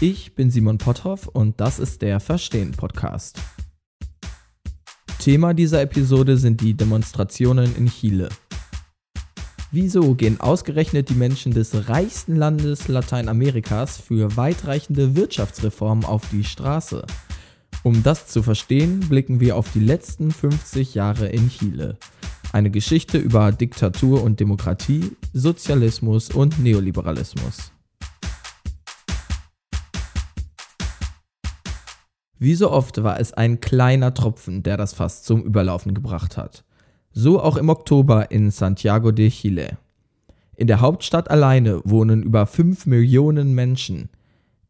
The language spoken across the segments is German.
Ich bin Simon Potthoff und das ist der Verstehen Podcast. Thema dieser Episode sind die Demonstrationen in Chile. Wieso gehen ausgerechnet die Menschen des reichsten Landes Lateinamerikas für weitreichende Wirtschaftsreformen auf die Straße? Um das zu verstehen, blicken wir auf die letzten 50 Jahre in Chile. Eine Geschichte über Diktatur und Demokratie, Sozialismus und Neoliberalismus. Wie so oft war es ein kleiner Tropfen, der das Fass zum Überlaufen gebracht hat. So auch im Oktober in Santiago de Chile. In der Hauptstadt alleine wohnen über 5 Millionen Menschen.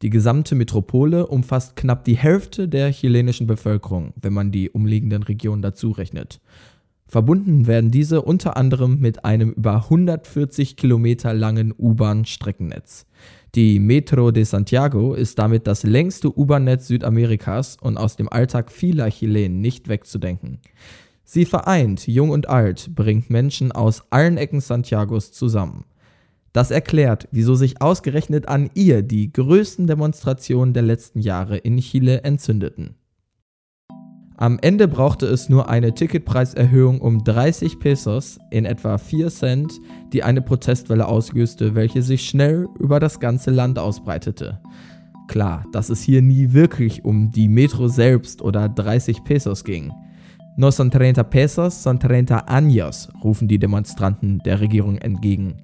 Die gesamte Metropole umfasst knapp die Hälfte der chilenischen Bevölkerung, wenn man die umliegenden Regionen dazu rechnet. Verbunden werden diese unter anderem mit einem über 140 Kilometer langen U-Bahn-Streckennetz. Die Metro de Santiago ist damit das längste U-Bahn-Netz Südamerikas und aus dem Alltag vieler Chilenen nicht wegzudenken. Sie vereint Jung und Alt, bringt Menschen aus allen Ecken Santiagos zusammen. Das erklärt, wieso sich ausgerechnet an ihr die größten Demonstrationen der letzten Jahre in Chile entzündeten. Am Ende brauchte es nur eine Ticketpreiserhöhung um 30 Pesos in etwa 4 Cent, die eine Protestwelle auslöste, welche sich schnell über das ganze Land ausbreitete. Klar, dass es hier nie wirklich um die Metro selbst oder 30 Pesos ging. No son 30 pesos, son 30 años, rufen die Demonstranten der Regierung entgegen.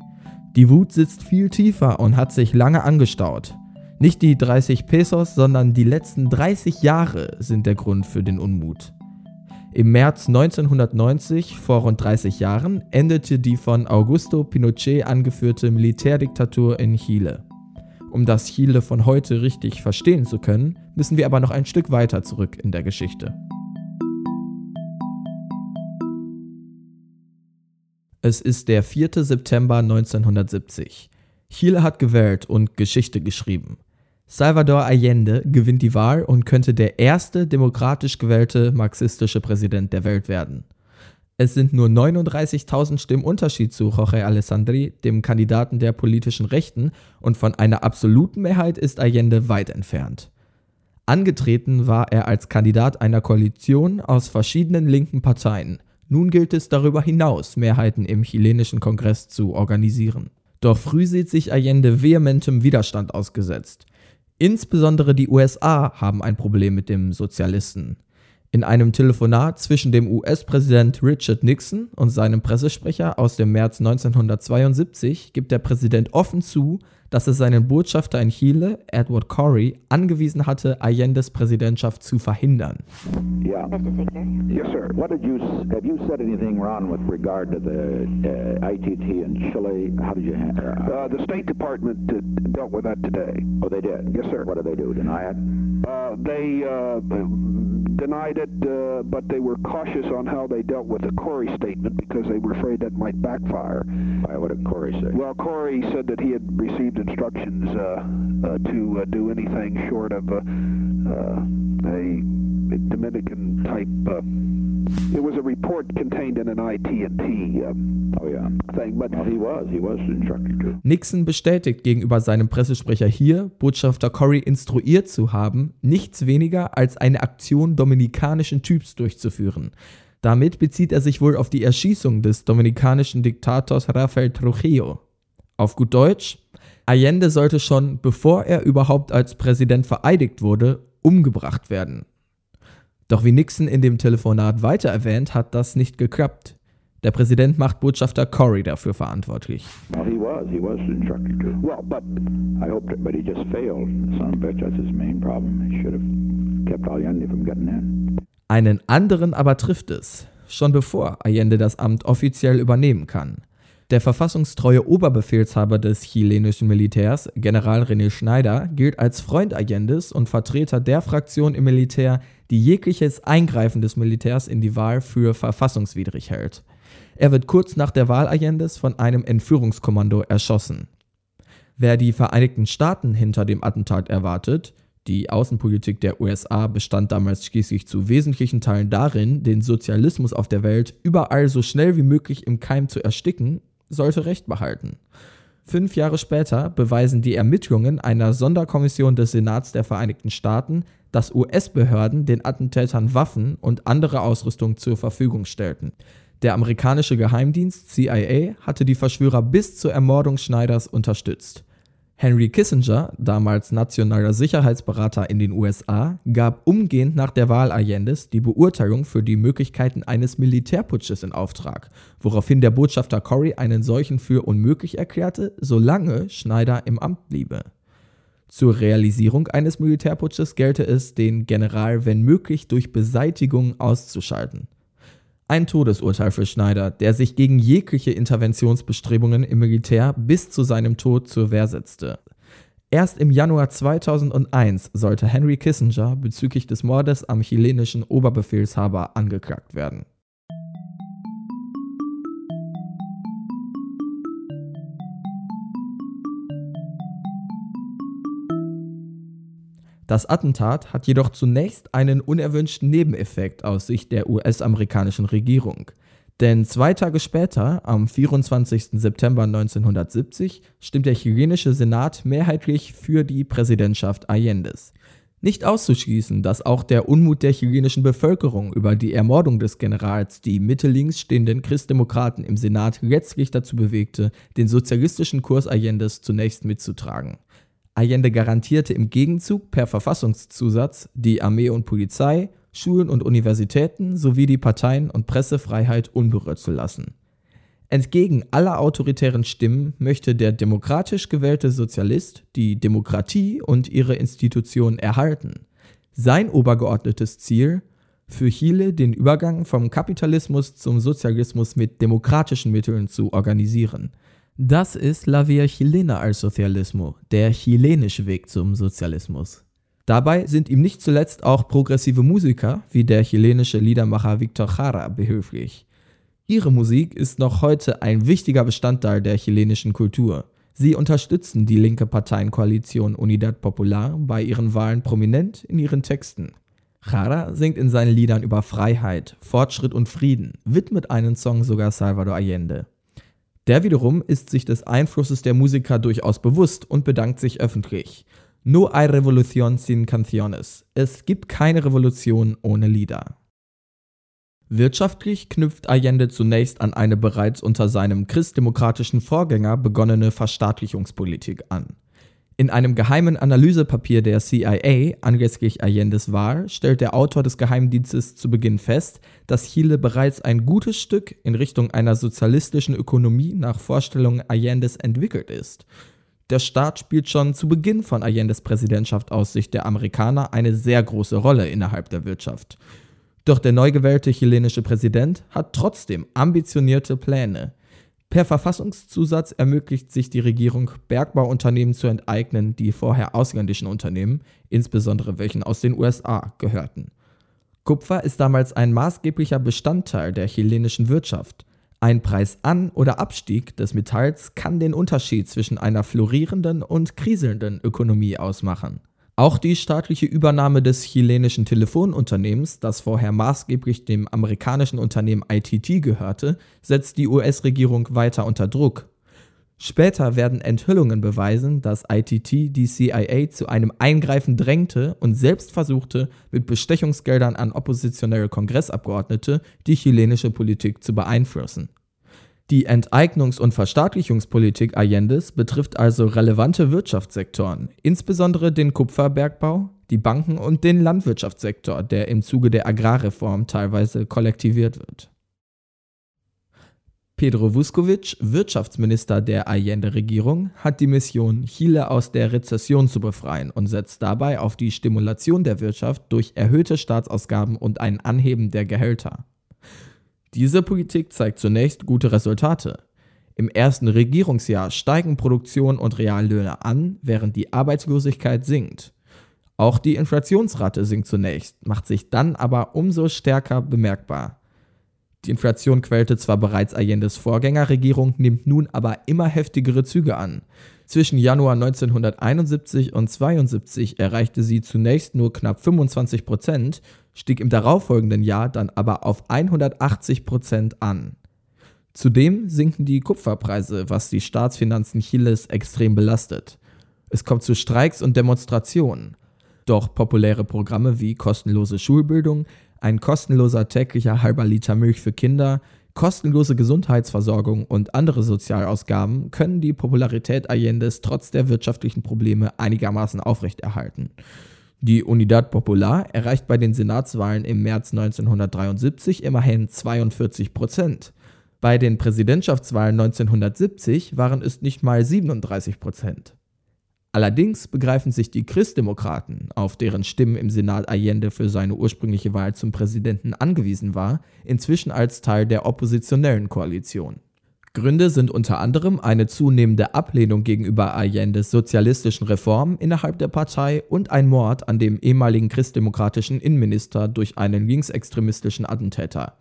Die Wut sitzt viel tiefer und hat sich lange angestaut. Nicht die 30 Pesos, sondern die letzten 30 Jahre sind der Grund für den Unmut. Im März 1990, vor rund 30 Jahren, endete die von Augusto Pinochet angeführte Militärdiktatur in Chile. Um das Chile von heute richtig verstehen zu können, müssen wir aber noch ein Stück weiter zurück in der Geschichte. Es ist der 4. September 1970. Chile hat gewählt und Geschichte geschrieben. Salvador Allende gewinnt die Wahl und könnte der erste demokratisch gewählte marxistische Präsident der Welt werden. Es sind nur 39.000 Stimmen Unterschied zu Jorge Alessandri, dem Kandidaten der politischen Rechten, und von einer absoluten Mehrheit ist Allende weit entfernt. Angetreten war er als Kandidat einer Koalition aus verschiedenen linken Parteien. Nun gilt es darüber hinaus, Mehrheiten im chilenischen Kongress zu organisieren. Doch früh sieht sich Allende vehementem Widerstand ausgesetzt. Insbesondere die USA haben ein Problem mit dem Sozialisten. In einem Telefonat zwischen dem US-Präsident Richard Nixon und seinem Pressesprecher aus dem März 1972 gibt der Präsident offen zu, dass er seinen Botschafter in Chile, Edward Corey, angewiesen hatte, Allendes Präsidentschaft zu verhindern. Yeah. Mr. Ziegler? Yes, sir. What did you have you said anything, Ron, with regard to the uh, ITT in Chile? How did you? Ha- Uh, the State Department uh, dealt with that today. oh, they did. Yes, sir. What did they do? Deny it? Uh, they uh, denied it, uh, but they were cautious on how they dealt with the Corey statement because they were afraid that might backfire. Why? What did Corey say? Well, Corey said that he had received instructions uh, uh, to uh, do anything short of uh, uh, a Dominican type. Uh, it was a report contained in an IT&T uh, oh, yeah. thing, but Well, he was. He was instructed to. Nixon bestätigt gegenüber seinem Pressesprecher hier, Botschafter Corey instruiert zu haben, nichts weniger als eine Aktion dominikanischen Typs durchzuführen. Damit bezieht er sich wohl auf die Erschießung des dominikanischen Diktators Rafael Trujillo. Auf gut Deutsch, Allende sollte schon, bevor er überhaupt als Präsident vereidigt wurde, umgebracht werden. Doch wie Nixon in dem Telefonat weiter erwähnt, hat das nicht geklappt. Der Präsident macht Botschafter Corey dafür verantwortlich. Well, he was. He was instructed to. well, but I hoped it, but he just failed. Son of a bitch. That's his main problem. He should have kept Allende from getting in. Einen anderen aber trifft es, schon bevor Allende das Amt offiziell übernehmen kann. Der verfassungstreue Oberbefehlshaber des chilenischen Militärs, General René Schneider, gilt als Freund Allendes und Vertreter der Fraktion im Militär, die jegliches Eingreifen des Militärs in die Wahl für verfassungswidrig hält. Er wird kurz nach der Wahl Allendes von einem Entführungskommando erschossen. Wer die Vereinigten Staaten hinter dem Attentat erwartet, die Außenpolitik der USA bestand damals schließlich zu wesentlichen Teilen darin, den Sozialismus auf der Welt überall so schnell wie möglich im Keim zu ersticken, sollte Recht behalten. Fünf Jahre später beweisen die Ermittlungen einer Sonderkommission des Senats der Vereinigten Staaten, dass US-Behörden den Attentätern Waffen und andere Ausrüstung zur Verfügung stellten. Der amerikanische Geheimdienst CIA hatte die Verschwörer bis zur Ermordung Schneiders unterstützt. Henry Kissinger, damals nationaler Sicherheitsberater in den USA, gab umgehend nach der Wahl Allendes die Beurteilung für die Möglichkeiten eines Militärputsches in Auftrag, woraufhin der Botschafter Corey einen solchen für unmöglich erklärte, solange Schneider im Amt bliebe. Zur Realisierung eines Militärputsches gelte es, den General wenn möglich durch Beseitigung auszuschalten. Ein Todesurteil für Schneider, der sich gegen jegliche Interventionsbestrebungen im Militär bis zu seinem Tod zur Wehr setzte. Erst im Januar 2001 sollte Henry Kissinger bezüglich des Mordes am chilenischen Oberbefehlshaber angeklagt werden. Das Attentat hat jedoch zunächst einen unerwünschten Nebeneffekt aus Sicht der US-amerikanischen Regierung. Denn zwei Tage später, am 24. September 1970, stimmt der chilenische Senat mehrheitlich für die Präsidentschaft Allendes. Nicht auszuschließen, dass auch der Unmut der chilenischen Bevölkerung über die Ermordung des Generals die mittellinks stehenden Christdemokraten im Senat letztlich dazu bewegte, den sozialistischen Kurs Allendes zunächst mitzutragen. Allende garantierte im Gegenzug per Verfassungszusatz die Armee und Polizei, Schulen und Universitäten sowie die Parteien- und Pressefreiheit unberührt zu lassen. Entgegen aller autoritären Stimmen möchte der demokratisch gewählte Sozialist die Demokratie und ihre Institutionen erhalten. Sein obergeordnetes Ziel für Chile den Übergang vom Kapitalismus zum Sozialismus mit demokratischen Mitteln zu organisieren – das ist La Via Chilena al Socialismo, der chilenische Weg zum Sozialismus. Dabei sind ihm nicht zuletzt auch progressive Musiker wie der chilenische Liedermacher Victor Jara behilflich. Ihre Musik ist noch heute ein wichtiger Bestandteil der chilenischen Kultur. Sie unterstützen die linke Parteienkoalition Unidad Popular bei ihren Wahlen prominent in ihren Texten. Jara singt in seinen Liedern über Freiheit, Fortschritt und Frieden, widmet einen Song sogar Salvador Allende. Der wiederum ist sich des Einflusses der Musiker durchaus bewusst und bedankt sich öffentlich. No hay revolución sin canciones. Es gibt keine Revolution ohne Lieder. Wirtschaftlich knüpft Allende zunächst an eine bereits unter seinem christdemokratischen Vorgänger begonnene Verstaatlichungspolitik an. In einem geheimen Analysepapier der CIA anlässlich Allendes Wahl stellt der Autor des Geheimdienstes zu Beginn fest, dass Chile bereits ein gutes Stück in Richtung einer sozialistischen Ökonomie nach Vorstellungen Allendes entwickelt ist. Der Staat spielt schon zu Beginn von Allendes Präsidentschaft aus Sicht der Amerikaner eine sehr große Rolle innerhalb der Wirtschaft. Doch der neu gewählte chilenische Präsident hat trotzdem ambitionierte Pläne. Per Verfassungszusatz ermöglicht sich die Regierung, Bergbauunternehmen zu enteignen, die vorher ausländischen Unternehmen, insbesondere welchen aus den USA, gehörten. Kupfer ist damals ein maßgeblicher Bestandteil der chilenischen Wirtschaft. Ein Preisan- oder Abstieg des Metalls kann den Unterschied zwischen einer florierenden und kriselnden Ökonomie ausmachen. Auch die staatliche Übernahme des chilenischen Telefonunternehmens, das vorher maßgeblich dem amerikanischen Unternehmen ITT gehörte, setzt die US-Regierung weiter unter Druck. Später werden Enthüllungen beweisen, dass ITT die CIA zu einem Eingreifen drängte und selbst versuchte, mit Bestechungsgeldern an oppositionelle Kongressabgeordnete die chilenische Politik zu beeinflussen. Die Enteignungs- und Verstaatlichungspolitik Allendes betrifft also relevante Wirtschaftssektoren, insbesondere den Kupferbergbau, die Banken und den Landwirtschaftssektor, der im Zuge der Agrarreform teilweise kollektiviert wird. Pedro Vuskovic, Wirtschaftsminister der Allende-Regierung, hat die Mission, Chile aus der Rezession zu befreien und setzt dabei auf die Stimulation der Wirtschaft durch erhöhte Staatsausgaben und ein Anheben der Gehälter. Diese Politik zeigt zunächst gute Resultate. Im ersten Regierungsjahr steigen Produktion und Reallöhne an, während die Arbeitslosigkeit sinkt. Auch die Inflationsrate sinkt zunächst, macht sich dann aber umso stärker bemerkbar. Die Inflation quälte zwar bereits Allendes Vorgängerregierung, nimmt nun aber immer heftigere Züge an. Zwischen Januar 1971 und 1972 erreichte sie zunächst nur knapp 25 Prozent, stieg im darauffolgenden Jahr dann aber auf 180 Prozent an. Zudem sinken die Kupferpreise, was die Staatsfinanzen Chiles extrem belastet. Es kommt zu Streiks und Demonstrationen. Doch populäre Programme wie kostenlose Schulbildung, ein kostenloser täglicher halber Liter Milch für Kinder, kostenlose Gesundheitsversorgung und andere Sozialausgaben können die Popularität Allendes trotz der wirtschaftlichen Probleme einigermaßen aufrechterhalten. Die Unidad Popular erreicht bei den Senatswahlen im März 1973 immerhin 42 Prozent. Bei den Präsidentschaftswahlen 1970 waren es nicht mal 37 Prozent. Allerdings begreifen sich die Christdemokraten, auf deren Stimmen im Senat Allende für seine ursprüngliche Wahl zum Präsidenten angewiesen war, inzwischen als Teil der oppositionellen Koalition. Gründe sind unter anderem eine zunehmende Ablehnung gegenüber Allendes sozialistischen Reformen innerhalb der Partei und ein Mord an dem ehemaligen christdemokratischen Innenminister durch einen linksextremistischen Attentäter.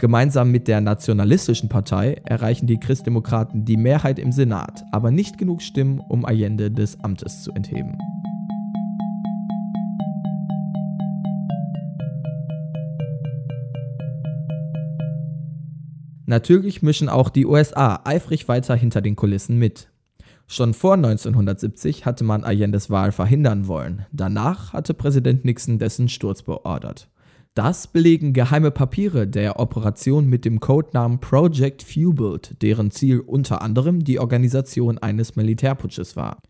Gemeinsam mit der Nationalistischen Partei erreichen die Christdemokraten die Mehrheit im Senat, aber nicht genug Stimmen, um Allende des Amtes zu entheben. Natürlich mischen auch die USA eifrig weiter hinter den Kulissen mit. Schon vor 1970 hatte man Allendes Wahl verhindern wollen. Danach hatte Präsident Nixon dessen Sturz beordert. Das belegen geheime Papiere der Operation mit dem Codenamen Project Fubelt, deren Ziel unter anderem die Organisation eines Militärputsches war.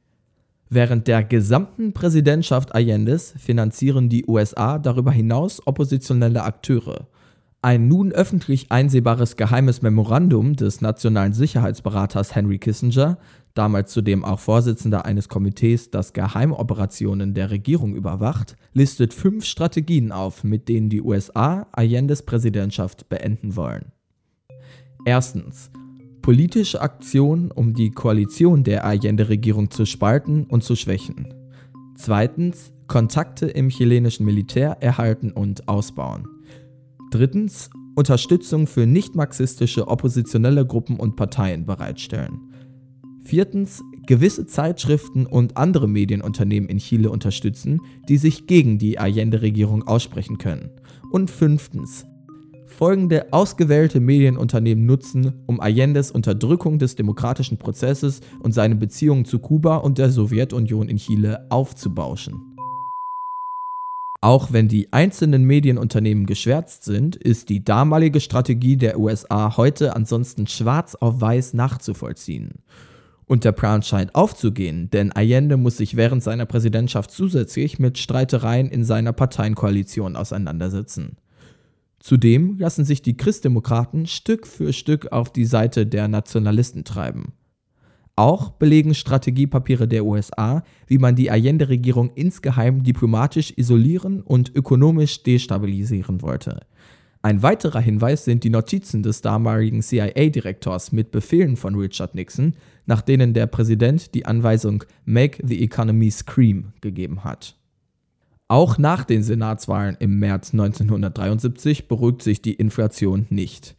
Während der gesamten Präsidentschaft Allendes finanzieren die USA darüber hinaus oppositionelle Akteure. Ein nun öffentlich einsehbares geheimes Memorandum des nationalen Sicherheitsberaters Henry Kissinger damals zudem auch Vorsitzender eines Komitees, das Geheimoperationen der Regierung überwacht, listet fünf Strategien auf, mit denen die USA Allendes Präsidentschaft beenden wollen. Erstens. Politische Aktionen, um die Koalition der Allende-Regierung zu spalten und zu schwächen. Zweitens. Kontakte im chilenischen Militär erhalten und ausbauen. Drittens. Unterstützung für nicht-marxistische oppositionelle Gruppen und Parteien bereitstellen. Viertens, gewisse Zeitschriften und andere Medienunternehmen in Chile unterstützen, die sich gegen die Allende-Regierung aussprechen können. Und fünftens, folgende ausgewählte Medienunternehmen nutzen, um Allendes Unterdrückung des demokratischen Prozesses und seine Beziehungen zu Kuba und der Sowjetunion in Chile aufzubauschen. Auch wenn die einzelnen Medienunternehmen geschwärzt sind, ist die damalige Strategie der USA heute ansonsten schwarz auf weiß nachzuvollziehen. Und der Plan scheint aufzugehen, denn Allende muss sich während seiner Präsidentschaft zusätzlich mit Streitereien in seiner Parteienkoalition auseinandersetzen. Zudem lassen sich die Christdemokraten Stück für Stück auf die Seite der Nationalisten treiben. Auch belegen Strategiepapiere der USA, wie man die Allende-Regierung insgeheim diplomatisch isolieren und ökonomisch destabilisieren wollte. Ein weiterer Hinweis sind die Notizen des damaligen CIA-Direktors mit Befehlen von Richard Nixon, nach denen der Präsident die Anweisung Make the Economy Scream gegeben hat. Auch nach den Senatswahlen im März 1973 beruhigt sich die Inflation nicht.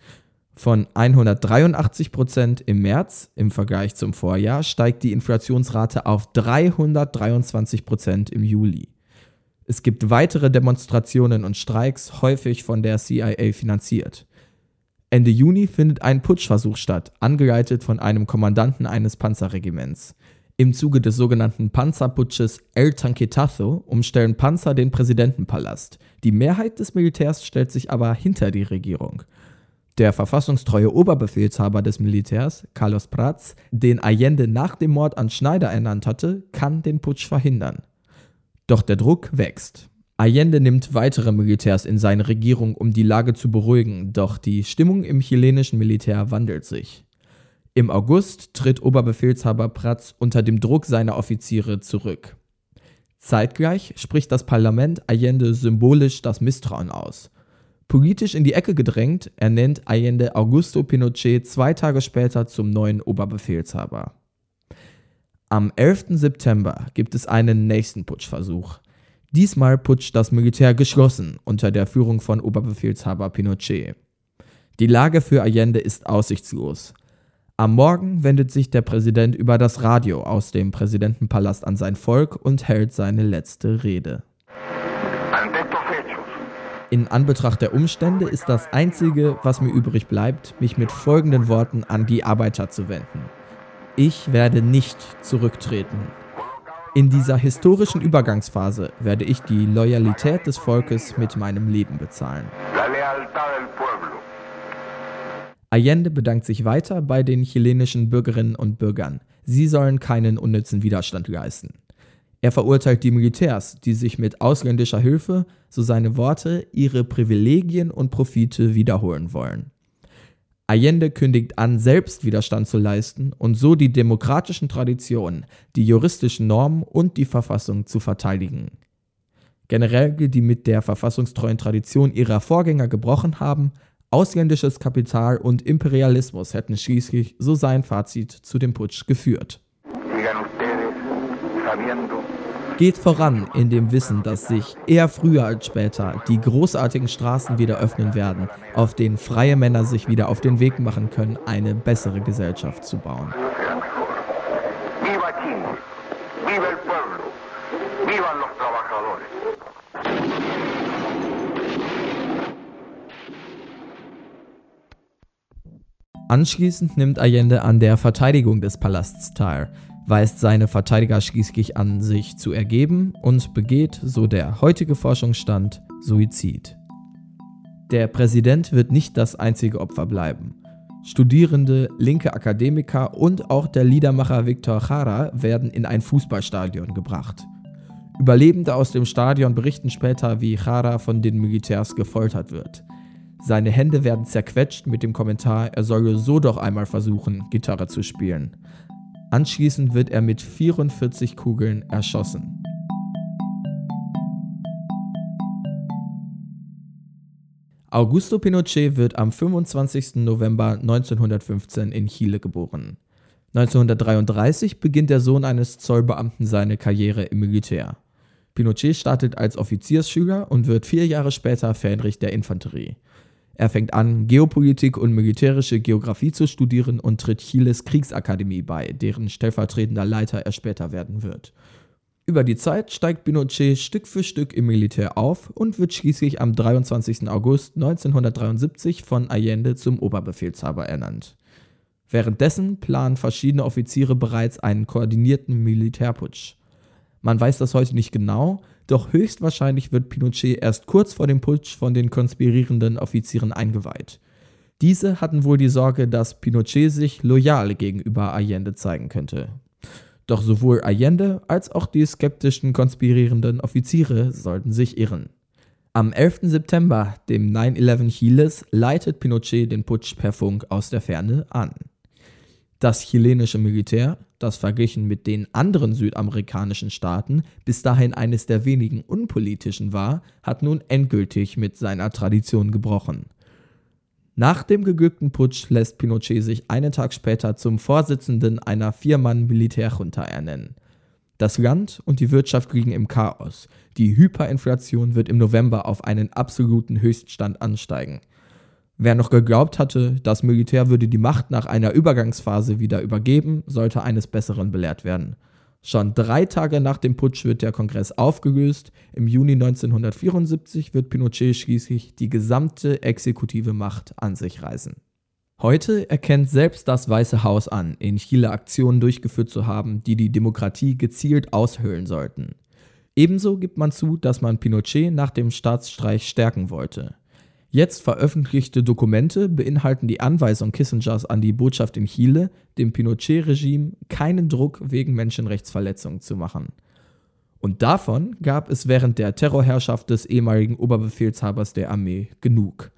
Von 183 Prozent im März im Vergleich zum Vorjahr steigt die Inflationsrate auf 323 Prozent im Juli. Es gibt weitere Demonstrationen und Streiks, häufig von der CIA finanziert. Ende Juni findet ein Putschversuch statt, angeleitet von einem Kommandanten eines Panzerregiments. Im Zuge des sogenannten Panzerputsches El Tanquetazo umstellen Panzer den Präsidentenpalast. Die Mehrheit des Militärs stellt sich aber hinter die Regierung. Der verfassungstreue Oberbefehlshaber des Militärs, Carlos Prats, den Allende nach dem Mord an Schneider ernannt hatte, kann den Putsch verhindern. Doch der Druck wächst. Allende nimmt weitere Militärs in seine Regierung, um die Lage zu beruhigen, doch die Stimmung im chilenischen Militär wandelt sich. Im August tritt Oberbefehlshaber Prats unter dem Druck seiner Offiziere zurück. Zeitgleich spricht das Parlament Allende symbolisch das Misstrauen aus. Politisch in die Ecke gedrängt, ernennt Allende Augusto Pinochet zwei Tage später zum neuen Oberbefehlshaber. Am 11. September gibt es einen nächsten Putschversuch. Diesmal putscht das Militär geschlossen unter der Führung von Oberbefehlshaber Pinochet. Die Lage für Allende ist aussichtslos. Am Morgen wendet sich der Präsident über das Radio aus dem Präsidentenpalast an sein Volk und hält seine letzte Rede. In Anbetracht der Umstände ist das Einzige, was mir übrig bleibt, mich mit folgenden Worten an die Arbeiter zu wenden. Ich werde nicht zurücktreten. In dieser historischen Übergangsphase werde ich die Loyalität des Volkes mit meinem Leben bezahlen. Allende bedankt sich weiter bei den chilenischen Bürgerinnen und Bürgern. Sie sollen keinen unnützen Widerstand leisten. Er verurteilt die Militärs, die sich mit ausländischer Hilfe, so seine Worte, ihre Privilegien und Profite wiederholen wollen. Allende kündigt an, selbst Widerstand zu leisten und so die demokratischen Traditionen, die juristischen Normen und die Verfassung zu verteidigen. Generell die mit der verfassungstreuen Tradition ihrer Vorgänger gebrochen haben, Ausländisches Kapital und Imperialismus hätten schließlich, so sein Fazit, zu dem Putsch geführt. Geht voran in dem Wissen, dass sich eher früher als später die großartigen Straßen wieder öffnen werden, auf denen freie Männer sich wieder auf den Weg machen können, eine bessere Gesellschaft zu bauen. Anschließend nimmt Allende an der Verteidigung des Palasts teil, weist seine Verteidiger schließlich an, sich zu ergeben und begeht, so der heutige Forschungsstand, Suizid. Der Präsident wird nicht das einzige Opfer bleiben. Studierende, linke Akademiker und auch der Liedermacher Victor Jara werden in ein Fußballstadion gebracht. Überlebende aus dem Stadion berichten später, wie Jara von den Militärs gefoltert wird. Seine Hände werden zerquetscht mit dem Kommentar, er solle so doch einmal versuchen, Gitarre zu spielen. Anschließend wird er mit 44 Kugeln erschossen. Augusto Pinochet wird am 25. November 1915 in Chile geboren. 1933 beginnt der Sohn eines Zollbeamten seine Karriere im Militär. Pinochet startet als Offiziersschüler und wird vier Jahre später Fähnrich der Infanterie. Er fängt an, Geopolitik und militärische Geographie zu studieren und tritt Chiles Kriegsakademie bei, deren stellvertretender Leiter er später werden wird. Über die Zeit steigt Pinochet Stück für Stück im Militär auf und wird schließlich am 23. August 1973 von Allende zum Oberbefehlshaber ernannt. Währenddessen planen verschiedene Offiziere bereits einen koordinierten Militärputsch. Man weiß das heute nicht genau, doch höchstwahrscheinlich wird Pinochet erst kurz vor dem Putsch von den konspirierenden Offizieren eingeweiht. Diese hatten wohl die Sorge, dass Pinochet sich loyal gegenüber Allende zeigen könnte. Doch sowohl Allende als auch die skeptischen konspirierenden Offiziere sollten sich irren. Am 11. September, dem 9-11 Chiles, leitet Pinochet den Putsch per Funk aus der Ferne an. Das chilenische Militär, das verglichen mit den anderen südamerikanischen Staaten bis dahin eines der wenigen unpolitischen war, hat nun endgültig mit seiner Tradition gebrochen. Nach dem geglückten Putsch lässt Pinochet sich einen Tag später zum Vorsitzenden einer Viermann-Militärjunta ernennen. Das Land und die Wirtschaft liegen im Chaos. Die Hyperinflation wird im November auf einen absoluten Höchststand ansteigen. Wer noch geglaubt hatte, das Militär würde die Macht nach einer Übergangsphase wieder übergeben, sollte eines Besseren belehrt werden. Schon drei Tage nach dem Putsch wird der Kongress aufgelöst. Im Juni 1974 wird Pinochet schließlich die gesamte exekutive Macht an sich reißen. Heute erkennt selbst das Weiße Haus an, in Chile Aktionen durchgeführt zu haben, die die Demokratie gezielt aushöhlen sollten. Ebenso gibt man zu, dass man Pinochet nach dem Staatsstreich stärken wollte. Jetzt veröffentlichte Dokumente beinhalten die Anweisung Kissingers an die Botschaft in Chile, dem Pinochet-Regime keinen Druck wegen Menschenrechtsverletzungen zu machen. Und davon gab es während der Terrorherrschaft des ehemaligen Oberbefehlshabers der Armee genug.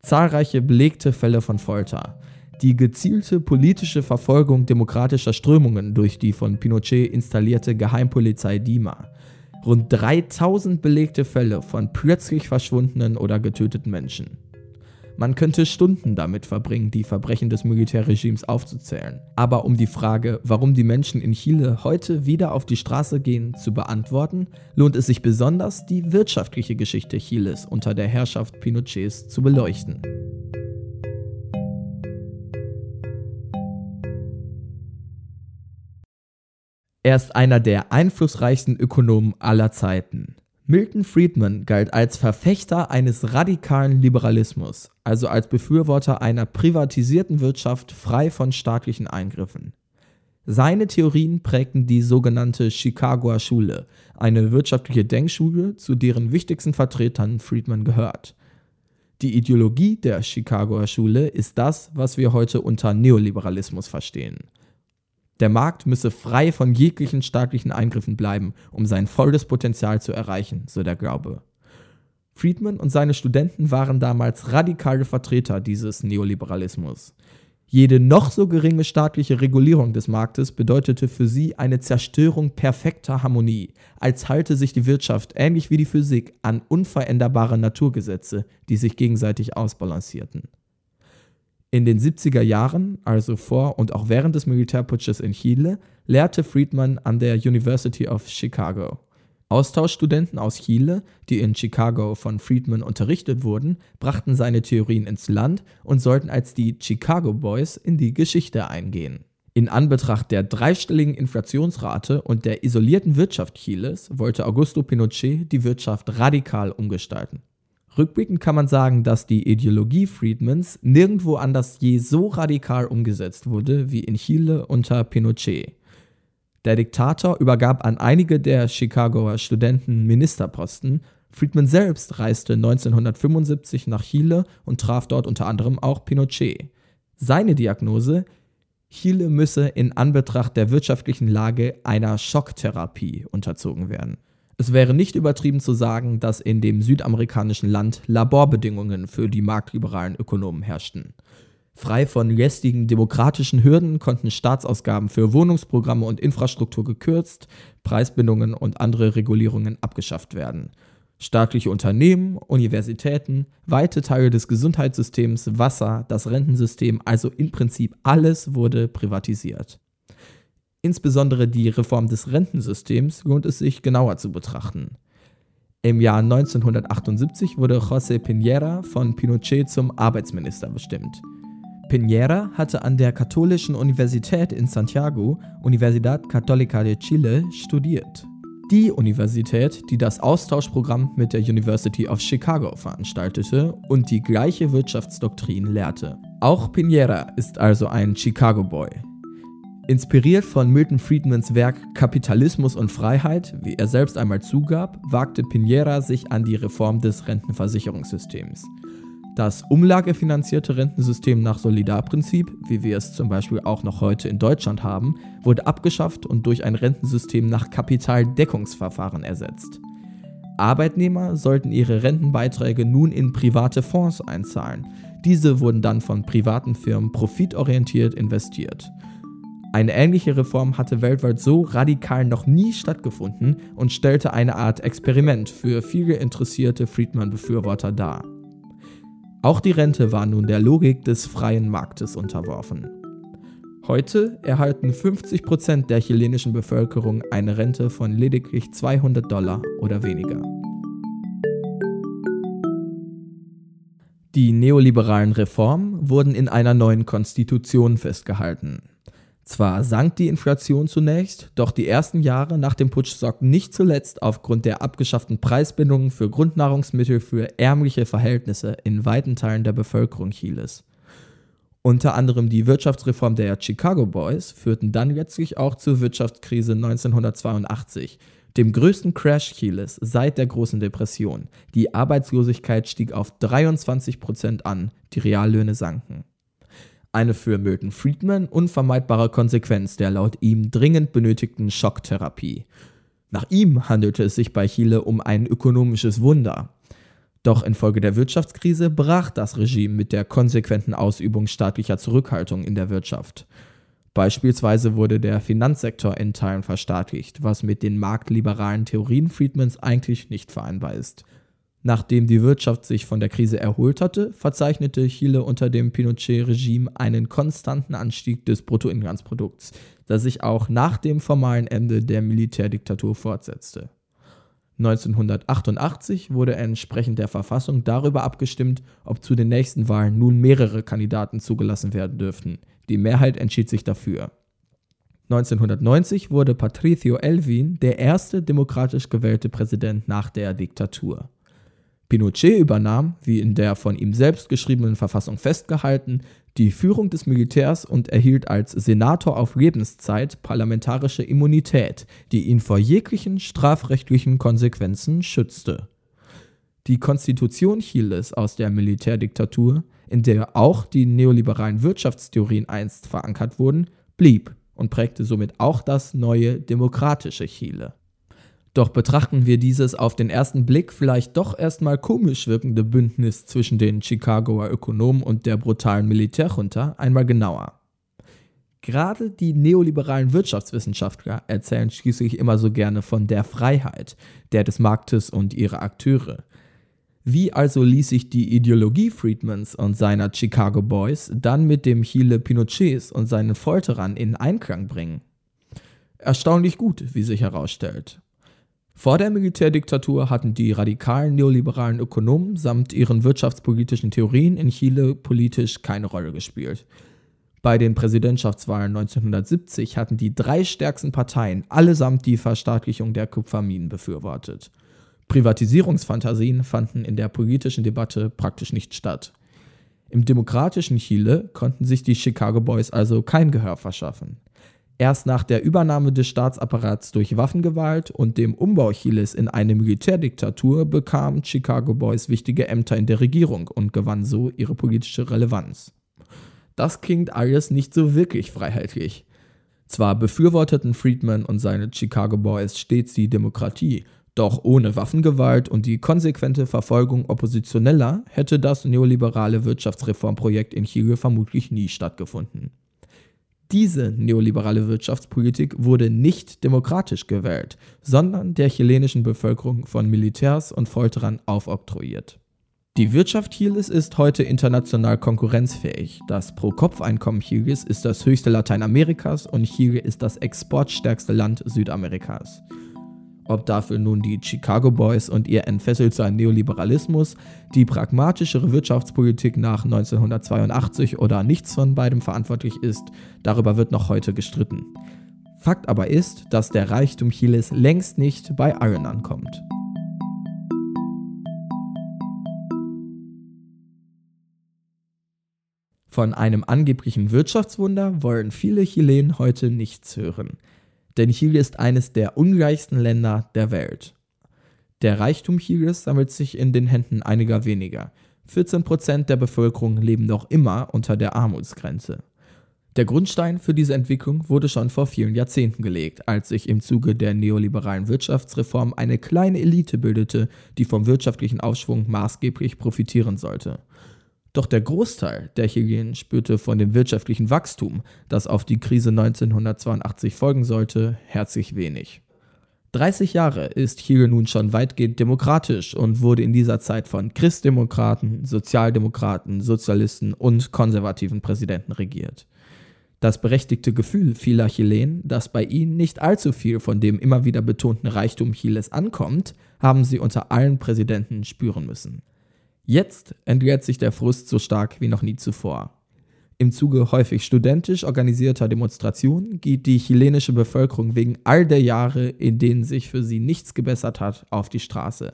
Zahlreiche belegte Fälle von Folter, die gezielte politische Verfolgung demokratischer Strömungen durch die von Pinochet installierte Geheimpolizei DIMA, rund 3000 belegte Fälle von plötzlich verschwundenen oder getöteten Menschen. Man könnte Stunden damit verbringen, die Verbrechen des Militärregimes aufzuzählen. Aber um die Frage, warum die Menschen in Chile heute wieder auf die Straße gehen, zu beantworten, lohnt es sich besonders, die wirtschaftliche Geschichte Chiles unter der Herrschaft Pinochets zu beleuchten. Er ist einer der einflussreichsten Ökonomen aller Zeiten. Milton Friedman galt als Verfechter eines radikalen Liberalismus, also als Befürworter einer privatisierten Wirtschaft frei von staatlichen Eingriffen. Seine Theorien prägten die sogenannte Chicagoer Schule, eine wirtschaftliche Denkschule, zu deren wichtigsten Vertretern Friedman gehört. Die Ideologie der Chicagoer Schule ist das, was wir heute unter Neoliberalismus verstehen. Der Markt müsse frei von jeglichen staatlichen Eingriffen bleiben, um sein volles Potenzial zu erreichen, so der Glaube. Friedman und seine Studenten waren damals radikale Vertreter dieses Neoliberalismus. Jede noch so geringe staatliche Regulierung des Marktes bedeutete für sie eine Zerstörung perfekter Harmonie, als halte sich die Wirtschaft ähnlich wie die Physik an unveränderbare Naturgesetze, die sich gegenseitig ausbalancierten. In den 70er Jahren, also vor und auch während des Militärputsches in Chile, lehrte Friedman an der University of Chicago. Austauschstudenten aus Chile, die in Chicago von Friedman unterrichtet wurden, brachten seine Theorien ins Land und sollten als die Chicago Boys in die Geschichte eingehen. In Anbetracht der dreistelligen Inflationsrate und der isolierten Wirtschaft Chiles wollte Augusto Pinochet die Wirtschaft radikal umgestalten. Rückblickend kann man sagen, dass die Ideologie Friedmans nirgendwo anders je so radikal umgesetzt wurde wie in Chile unter Pinochet. Der Diktator übergab an einige der Chicagoer Studenten Ministerposten. Friedman selbst reiste 1975 nach Chile und traf dort unter anderem auch Pinochet. Seine Diagnose: Chile müsse in Anbetracht der wirtschaftlichen Lage einer Schocktherapie unterzogen werden. Es wäre nicht übertrieben zu sagen, dass in dem südamerikanischen Land Laborbedingungen für die marktliberalen Ökonomen herrschten. Frei von lästigen demokratischen Hürden konnten Staatsausgaben für Wohnungsprogramme und Infrastruktur gekürzt, Preisbindungen und andere Regulierungen abgeschafft werden. Staatliche Unternehmen, Universitäten, weite Teile des Gesundheitssystems, Wasser, das Rentensystem, also im Prinzip alles wurde privatisiert. Insbesondere die Reform des Rentensystems lohnt es sich genauer zu betrachten. Im Jahr 1978 wurde José Piñera von Pinochet zum Arbeitsminister bestimmt. Piñera hatte an der Katholischen Universität in Santiago, Universidad Católica de Chile, studiert. Die Universität, die das Austauschprogramm mit der University of Chicago veranstaltete und die gleiche Wirtschaftsdoktrin lehrte. Auch Piñera ist also ein Chicago Boy, Inspiriert von Milton Friedmans Werk Kapitalismus und Freiheit, wie er selbst einmal zugab, wagte Piñera sich an die Reform des Rentenversicherungssystems. Das umlagefinanzierte Rentensystem nach Solidarprinzip, wie wir es zum Beispiel auch noch heute in Deutschland haben, wurde abgeschafft und durch ein Rentensystem nach Kapitaldeckungsverfahren ersetzt. Arbeitnehmer sollten ihre Rentenbeiträge nun in private Fonds einzahlen. Diese wurden dann von privaten Firmen profitorientiert investiert. Eine ähnliche Reform hatte weltweit so radikal noch nie stattgefunden und stellte eine Art Experiment für viele interessierte Friedman-Befürworter dar. Auch die Rente war nun der Logik des freien Marktes unterworfen. Heute erhalten 50% der chilenischen Bevölkerung eine Rente von lediglich 200 Dollar oder weniger. Die neoliberalen Reformen wurden in einer neuen Konstitution festgehalten. Zwar sank die Inflation zunächst, doch die ersten Jahre nach dem Putsch sorgten nicht zuletzt aufgrund der abgeschafften Preisbindungen für Grundnahrungsmittel für ärmliche Verhältnisse in weiten Teilen der Bevölkerung Chiles. Unter anderem die Wirtschaftsreform der Chicago Boys führten dann letztlich auch zur Wirtschaftskrise 1982, dem größten Crash Chiles seit der großen Depression. Die Arbeitslosigkeit stieg auf 23 Prozent an, die Reallöhne sanken. Eine für Milton Friedman unvermeidbare Konsequenz der laut ihm dringend benötigten Schocktherapie. Nach ihm handelte es sich bei Chile um ein ökonomisches Wunder. Doch infolge der Wirtschaftskrise brach das Regime mit der konsequenten Ausübung staatlicher Zurückhaltung in der Wirtschaft. Beispielsweise wurde der Finanzsektor in Teilen verstaatlicht, was mit den marktliberalen Theorien Friedmans eigentlich nicht vereinbar ist. Nachdem die Wirtschaft sich von der Krise erholt hatte, verzeichnete Chile unter dem Pinochet-Regime einen konstanten Anstieg des Bruttoinlandsprodukts, der sich auch nach dem formalen Ende der Militärdiktatur fortsetzte. 1988 wurde entsprechend der Verfassung darüber abgestimmt, ob zu den nächsten Wahlen nun mehrere Kandidaten zugelassen werden dürften. Die Mehrheit entschied sich dafür. 1990 wurde Patricio Elvin der erste demokratisch gewählte Präsident nach der Diktatur. Pinochet übernahm, wie in der von ihm selbst geschriebenen Verfassung festgehalten, die Führung des Militärs und erhielt als Senator auf Lebenszeit parlamentarische Immunität, die ihn vor jeglichen strafrechtlichen Konsequenzen schützte. Die Konstitution Chiles aus der Militärdiktatur, in der auch die neoliberalen Wirtschaftstheorien einst verankert wurden, blieb und prägte somit auch das neue demokratische Chile. Doch betrachten wir dieses auf den ersten Blick vielleicht doch erstmal komisch wirkende Bündnis zwischen den Chicagoer Ökonomen und der brutalen Militärjunta einmal genauer. Gerade die neoliberalen Wirtschaftswissenschaftler erzählen schließlich immer so gerne von der Freiheit, der des Marktes und ihrer Akteure. Wie also ließ sich die Ideologie Friedmans und seiner Chicago Boys dann mit dem Chile Pinochets und seinen Folterern in Einklang bringen? Erstaunlich gut, wie sich herausstellt. Vor der Militärdiktatur hatten die radikalen neoliberalen Ökonomen samt ihren wirtschaftspolitischen Theorien in Chile politisch keine Rolle gespielt. Bei den Präsidentschaftswahlen 1970 hatten die drei stärksten Parteien allesamt die Verstaatlichung der Kupferminen befürwortet. Privatisierungsfantasien fanden in der politischen Debatte praktisch nicht statt. Im demokratischen Chile konnten sich die Chicago Boys also kein Gehör verschaffen. Erst nach der Übernahme des Staatsapparats durch Waffengewalt und dem Umbau Chiles in eine Militärdiktatur bekamen Chicago Boys wichtige Ämter in der Regierung und gewannen so ihre politische Relevanz. Das klingt alles nicht so wirklich freiheitlich. Zwar befürworteten Friedman und seine Chicago Boys stets die Demokratie, doch ohne Waffengewalt und die konsequente Verfolgung Oppositioneller hätte das neoliberale Wirtschaftsreformprojekt in Chile vermutlich nie stattgefunden. Diese neoliberale Wirtschaftspolitik wurde nicht demokratisch gewählt, sondern der chilenischen Bevölkerung von Militärs und Folterern aufoktroyiert. Die Wirtschaft Chiles ist heute international konkurrenzfähig. Das Pro-Kopf-Einkommen Chiles ist das höchste Lateinamerikas und Chile ist das exportstärkste Land Südamerikas. Ob dafür nun die Chicago Boys und ihr entfesselter Neoliberalismus, die pragmatischere Wirtschaftspolitik nach 1982 oder nichts von beidem verantwortlich ist, darüber wird noch heute gestritten. Fakt aber ist, dass der Reichtum Chiles längst nicht bei allen ankommt. Von einem angeblichen Wirtschaftswunder wollen viele Chilenen heute nichts hören denn Chile ist eines der ungleichsten Länder der Welt. Der Reichtum Chiles sammelt sich in den Händen einiger weniger. 14% der Bevölkerung leben noch immer unter der Armutsgrenze. Der Grundstein für diese Entwicklung wurde schon vor vielen Jahrzehnten gelegt, als sich im Zuge der neoliberalen Wirtschaftsreform eine kleine Elite bildete, die vom wirtschaftlichen Aufschwung maßgeblich profitieren sollte. Doch der Großteil der Chilenen spürte von dem wirtschaftlichen Wachstum, das auf die Krise 1982 folgen sollte, herzlich wenig. 30 Jahre ist Chile nun schon weitgehend demokratisch und wurde in dieser Zeit von Christdemokraten, Sozialdemokraten, Sozialisten und konservativen Präsidenten regiert. Das berechtigte Gefühl vieler Chilenen, dass bei ihnen nicht allzu viel von dem immer wieder betonten Reichtum Chiles ankommt, haben sie unter allen Präsidenten spüren müssen. Jetzt entleert sich der Frust so stark wie noch nie zuvor. Im Zuge häufig studentisch organisierter Demonstrationen geht die chilenische Bevölkerung wegen all der Jahre, in denen sich für sie nichts gebessert hat, auf die Straße.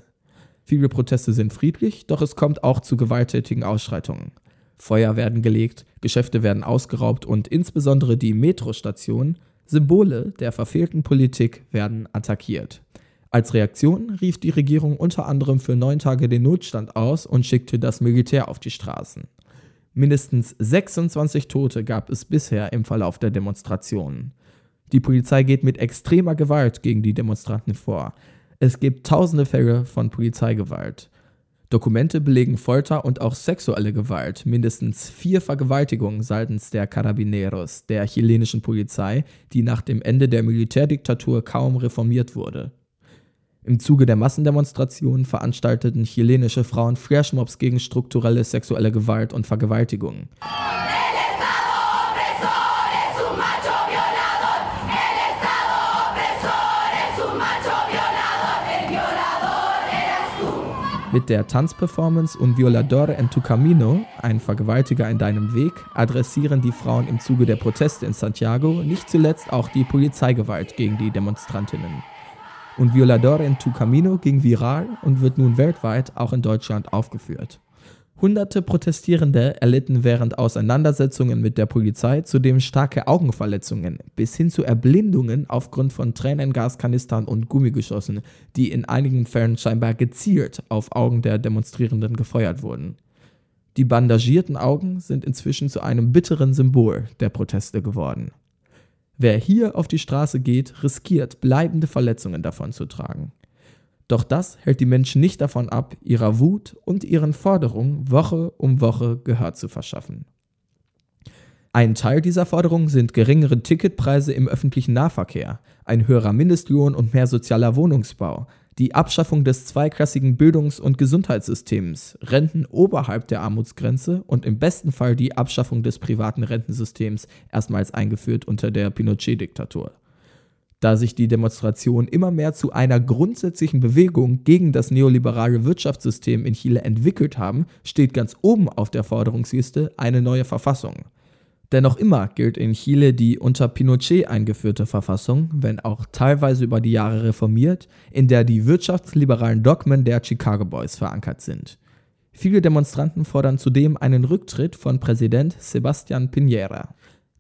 Viele Proteste sind friedlich, doch es kommt auch zu gewalttätigen Ausschreitungen. Feuer werden gelegt, Geschäfte werden ausgeraubt und insbesondere die Metrostationen, Symbole der verfehlten Politik, werden attackiert. Als Reaktion rief die Regierung unter anderem für neun Tage den Notstand aus und schickte das Militär auf die Straßen. Mindestens 26 Tote gab es bisher im Verlauf der Demonstrationen. Die Polizei geht mit extremer Gewalt gegen die Demonstranten vor. Es gibt tausende Fälle von Polizeigewalt. Dokumente belegen Folter und auch sexuelle Gewalt, mindestens vier Vergewaltigungen seitens der Carabineros, der chilenischen Polizei, die nach dem Ende der Militärdiktatur kaum reformiert wurde. Im Zuge der Massendemonstrationen veranstalteten chilenische Frauen Flashmobs gegen strukturelle sexuelle Gewalt und Vergewaltigungen. Mit der Tanzperformance Un Violador en tu Camino, ein Vergewaltiger in deinem Weg, adressieren die Frauen im Zuge der Proteste in Santiago nicht zuletzt auch die Polizeigewalt gegen die Demonstrantinnen. Un Violador en tu Camino ging viral und wird nun weltweit auch in Deutschland aufgeführt. Hunderte Protestierende erlitten während Auseinandersetzungen mit der Polizei zudem starke Augenverletzungen bis hin zu Erblindungen aufgrund von Tränengaskanistern und Gummigeschossen, die in einigen Fällen scheinbar gezielt auf Augen der Demonstrierenden gefeuert wurden. Die bandagierten Augen sind inzwischen zu einem bitteren Symbol der Proteste geworden. Wer hier auf die Straße geht, riskiert bleibende Verletzungen davon zu tragen. Doch das hält die Menschen nicht davon ab, ihrer Wut und ihren Forderungen Woche um Woche Gehör zu verschaffen. Ein Teil dieser Forderungen sind geringere Ticketpreise im öffentlichen Nahverkehr, ein höherer Mindestlohn und mehr sozialer Wohnungsbau, die Abschaffung des zweiklassigen Bildungs- und Gesundheitssystems, Renten oberhalb der Armutsgrenze und im besten Fall die Abschaffung des privaten Rentensystems, erstmals eingeführt unter der Pinochet-Diktatur. Da sich die Demonstrationen immer mehr zu einer grundsätzlichen Bewegung gegen das neoliberale Wirtschaftssystem in Chile entwickelt haben, steht ganz oben auf der Forderungsliste eine neue Verfassung. Denn noch immer gilt in Chile die unter Pinochet eingeführte Verfassung, wenn auch teilweise über die Jahre reformiert, in der die wirtschaftsliberalen Dogmen der Chicago Boys verankert sind. Viele Demonstranten fordern zudem einen Rücktritt von Präsident Sebastián Piñera.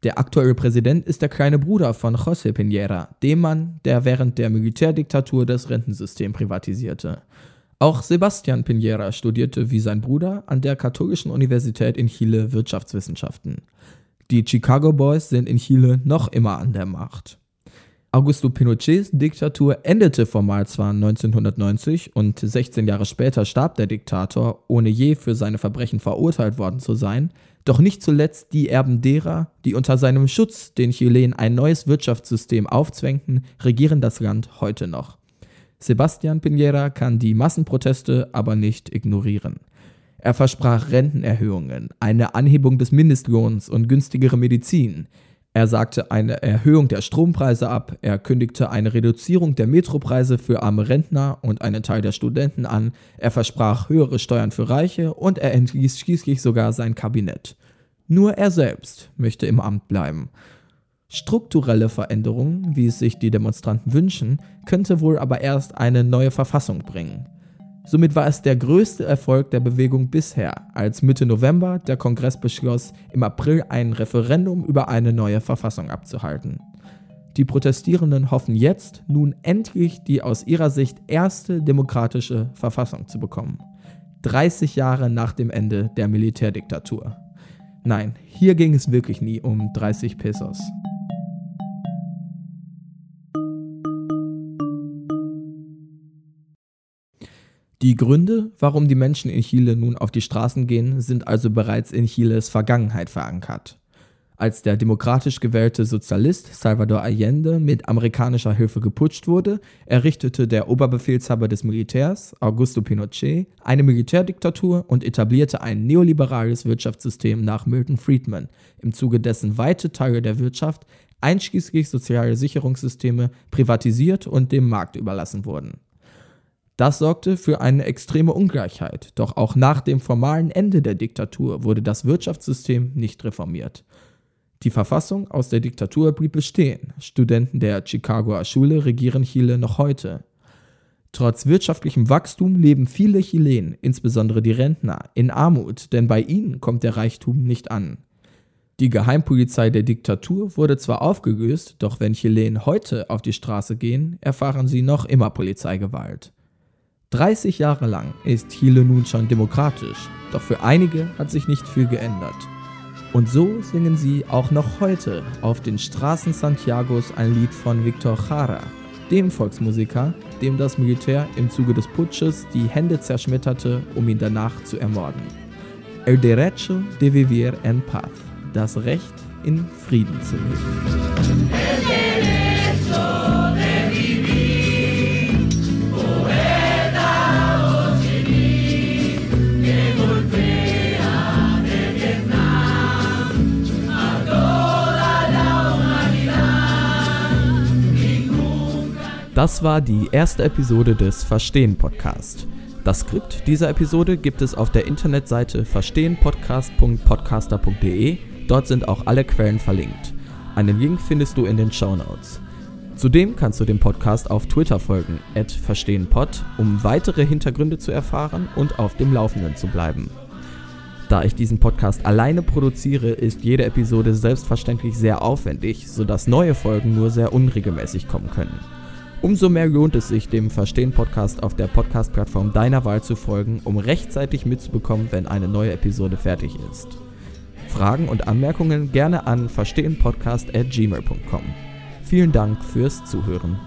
Der aktuelle Präsident ist der kleine Bruder von José Piñera, dem Mann, der während der Militärdiktatur das Rentensystem privatisierte. Auch Sebastián Piñera studierte wie sein Bruder an der Katholischen Universität in Chile Wirtschaftswissenschaften. Die Chicago Boys sind in Chile noch immer an der Macht. Augusto Pinochets Diktatur endete formal zwar 1990 und 16 Jahre später starb der Diktator, ohne je für seine Verbrechen verurteilt worden zu sein, doch nicht zuletzt die Erben derer, die unter seinem Schutz den Chilenen ein neues Wirtschaftssystem aufzwängten, regieren das Land heute noch. Sebastián Piñera kann die Massenproteste aber nicht ignorieren. Er versprach Rentenerhöhungen, eine Anhebung des Mindestlohns und günstigere Medizin. Er sagte eine Erhöhung der Strompreise ab, er kündigte eine Reduzierung der Metropreise für arme Rentner und einen Teil der Studenten an, er versprach höhere Steuern für Reiche und er entließ schließlich sogar sein Kabinett. Nur er selbst möchte im Amt bleiben. Strukturelle Veränderungen, wie es sich die Demonstranten wünschen, könnte wohl aber erst eine neue Verfassung bringen. Somit war es der größte Erfolg der Bewegung bisher, als Mitte November der Kongress beschloss, im April ein Referendum über eine neue Verfassung abzuhalten. Die Protestierenden hoffen jetzt, nun endlich die aus ihrer Sicht erste demokratische Verfassung zu bekommen. 30 Jahre nach dem Ende der Militärdiktatur. Nein, hier ging es wirklich nie um 30 Pesos. Die Gründe, warum die Menschen in Chile nun auf die Straßen gehen, sind also bereits in Chiles Vergangenheit verankert. Als der demokratisch gewählte Sozialist Salvador Allende mit amerikanischer Hilfe geputscht wurde, errichtete der Oberbefehlshaber des Militärs, Augusto Pinochet, eine Militärdiktatur und etablierte ein neoliberales Wirtschaftssystem nach Milton Friedman, im Zuge dessen weite Teile der Wirtschaft, einschließlich soziale Sicherungssysteme, privatisiert und dem Markt überlassen wurden. Das sorgte für eine extreme Ungleichheit, doch auch nach dem formalen Ende der Diktatur wurde das Wirtschaftssystem nicht reformiert. Die Verfassung aus der Diktatur blieb bestehen. Studenten der Chicagoer Schule regieren Chile noch heute. Trotz wirtschaftlichem Wachstum leben viele Chilenen, insbesondere die Rentner, in Armut, denn bei ihnen kommt der Reichtum nicht an. Die Geheimpolizei der Diktatur wurde zwar aufgelöst, doch wenn Chilenen heute auf die Straße gehen, erfahren sie noch immer Polizeigewalt. 30 Jahre lang ist Chile nun schon demokratisch, doch für einige hat sich nicht viel geändert. Und so singen sie auch noch heute auf den Straßen Santiagos ein Lied von Victor Jara, dem Volksmusiker, dem das Militär im Zuge des Putsches die Hände zerschmetterte, um ihn danach zu ermorden. El derecho de vivir en paz, das Recht in Frieden zu leben. Das war die erste Episode des Verstehen Podcast. Das Skript dieser Episode gibt es auf der Internetseite verstehenpodcast.podcaster.de. Dort sind auch alle Quellen verlinkt. Einen Link findest du in den Show Notes. Zudem kannst du dem Podcast auf Twitter folgen, verstehenpod, um weitere Hintergründe zu erfahren und auf dem Laufenden zu bleiben. Da ich diesen Podcast alleine produziere, ist jede Episode selbstverständlich sehr aufwendig, sodass neue Folgen nur sehr unregelmäßig kommen können. Umso mehr lohnt es sich, dem Verstehen-Podcast auf der Podcast-Plattform deiner Wahl zu folgen, um rechtzeitig mitzubekommen, wenn eine neue Episode fertig ist. Fragen und Anmerkungen gerne an verstehenpodcast.gmail.com. Vielen Dank fürs Zuhören.